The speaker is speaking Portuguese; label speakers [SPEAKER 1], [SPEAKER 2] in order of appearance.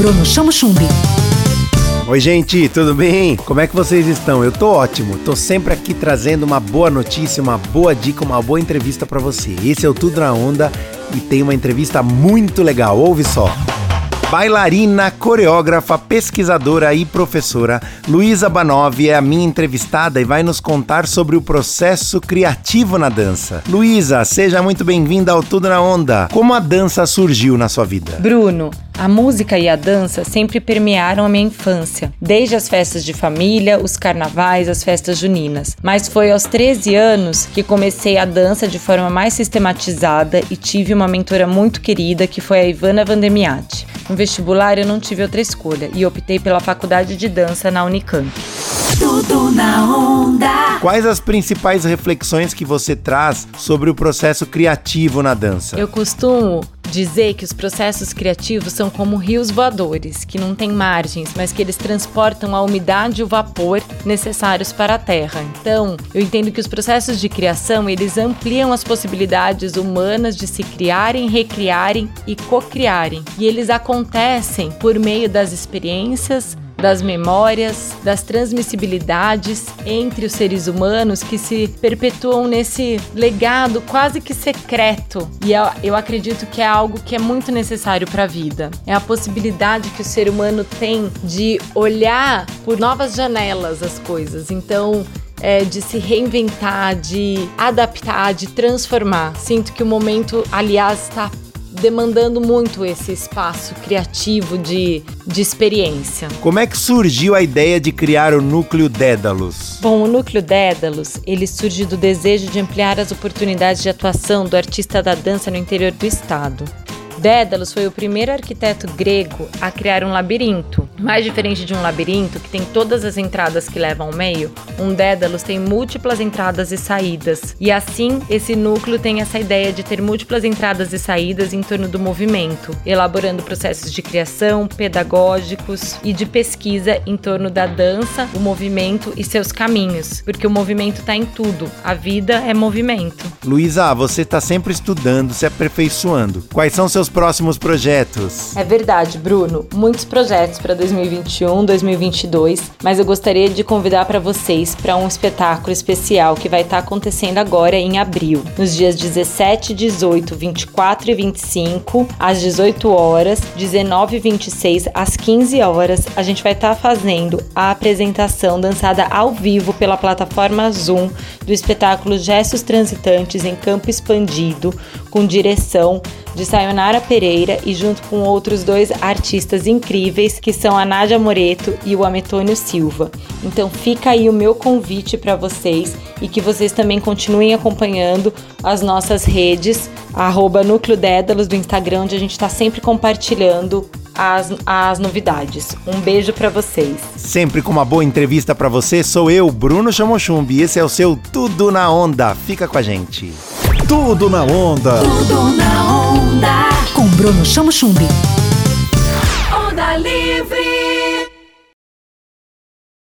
[SPEAKER 1] Bruno Chamo Chumbi.
[SPEAKER 2] Oi, gente, tudo bem? Como é que vocês estão? Eu tô ótimo. Tô sempre aqui trazendo uma boa notícia, uma boa dica, uma boa entrevista para você. Esse é o Tudo na Onda e tem uma entrevista muito legal. Ouve só. Bailarina, coreógrafa, pesquisadora e professora, Luísa Banov é a minha entrevistada e vai nos contar sobre o processo criativo na dança. Luísa, seja muito bem-vinda ao Tudo na Onda. Como a dança surgiu na sua vida?
[SPEAKER 3] Bruno, a música e a dança sempre permearam a minha infância, desde as festas de família, os carnavais, as festas juninas. Mas foi aos 13 anos que comecei a dança de forma mais sistematizada e tive uma mentora muito querida que foi a Ivana Vandemiati. No vestibular eu não tive outra escolha e optei pela faculdade de dança na Unicamp.
[SPEAKER 1] Tudo na onda.
[SPEAKER 2] Quais as principais reflexões que você traz sobre o processo criativo na dança?
[SPEAKER 3] Eu costumo dizer que os processos criativos são como rios voadores, que não têm margens, mas que eles transportam a umidade e o vapor necessários para a terra. Então, eu entendo que os processos de criação, eles ampliam as possibilidades humanas de se criarem, recriarem e cocriarem. E eles acontecem por meio das experiências, das memórias, das transmissibilidades entre os seres humanos que se perpetuam nesse legado quase que secreto. E eu, acredito que é algo que é muito necessário para a vida. É a possibilidade que o ser humano tem de olhar por novas janelas as coisas. Então, é, de se reinventar, de adaptar, de transformar. Sinto que o momento, aliás, está demandando muito esse espaço criativo de, de experiência.
[SPEAKER 2] Como é que surgiu a ideia de criar o Núcleo Dédalus?
[SPEAKER 3] Bom, o Núcleo Dédalus, ele surge do desejo de ampliar as oportunidades de atuação do artista da dança no interior do estado. Dédalus foi o primeiro arquiteto grego a criar um labirinto. Mais diferente de um labirinto, que tem todas as entradas que levam ao meio, um Dédalus tem múltiplas entradas e saídas. E assim, esse núcleo tem essa ideia de ter múltiplas entradas e saídas em torno do movimento, elaborando processos de criação, pedagógicos e de pesquisa em torno da dança, o movimento e seus caminhos, porque o movimento está em tudo, a vida é movimento.
[SPEAKER 2] Luísa, você está sempre estudando, se aperfeiçoando. Quais são seus próximos projetos?
[SPEAKER 3] É verdade, Bruno. Muitos projetos para 2021, 2022, mas eu gostaria de convidar para vocês para um espetáculo especial que vai estar tá acontecendo agora em abril, nos dias 17, 18, 24 e 25, às 18 horas, 19 e 26 às 15 horas, a gente vai estar tá fazendo a apresentação dançada ao vivo pela plataforma Zoom do espetáculo Gestos Transitantes em Campo Expandido, com direção de Sayonara Pereira e junto com outros dois artistas incríveis que são a Nádia Moreto e o Ametônio Silva. Então fica aí o meu convite para vocês e que vocês também continuem acompanhando as nossas redes, arroba Núcleo Dédalos do Instagram, onde a gente está sempre compartilhando as, as novidades. Um beijo para vocês.
[SPEAKER 2] Sempre com uma boa entrevista para você, sou eu, Bruno Chamochumbi, e esse é o seu Tudo na Onda. Fica com a gente. Tudo na Onda.
[SPEAKER 1] Tudo na onda. Com Bruno Chamo Chumbi. Onda Livre.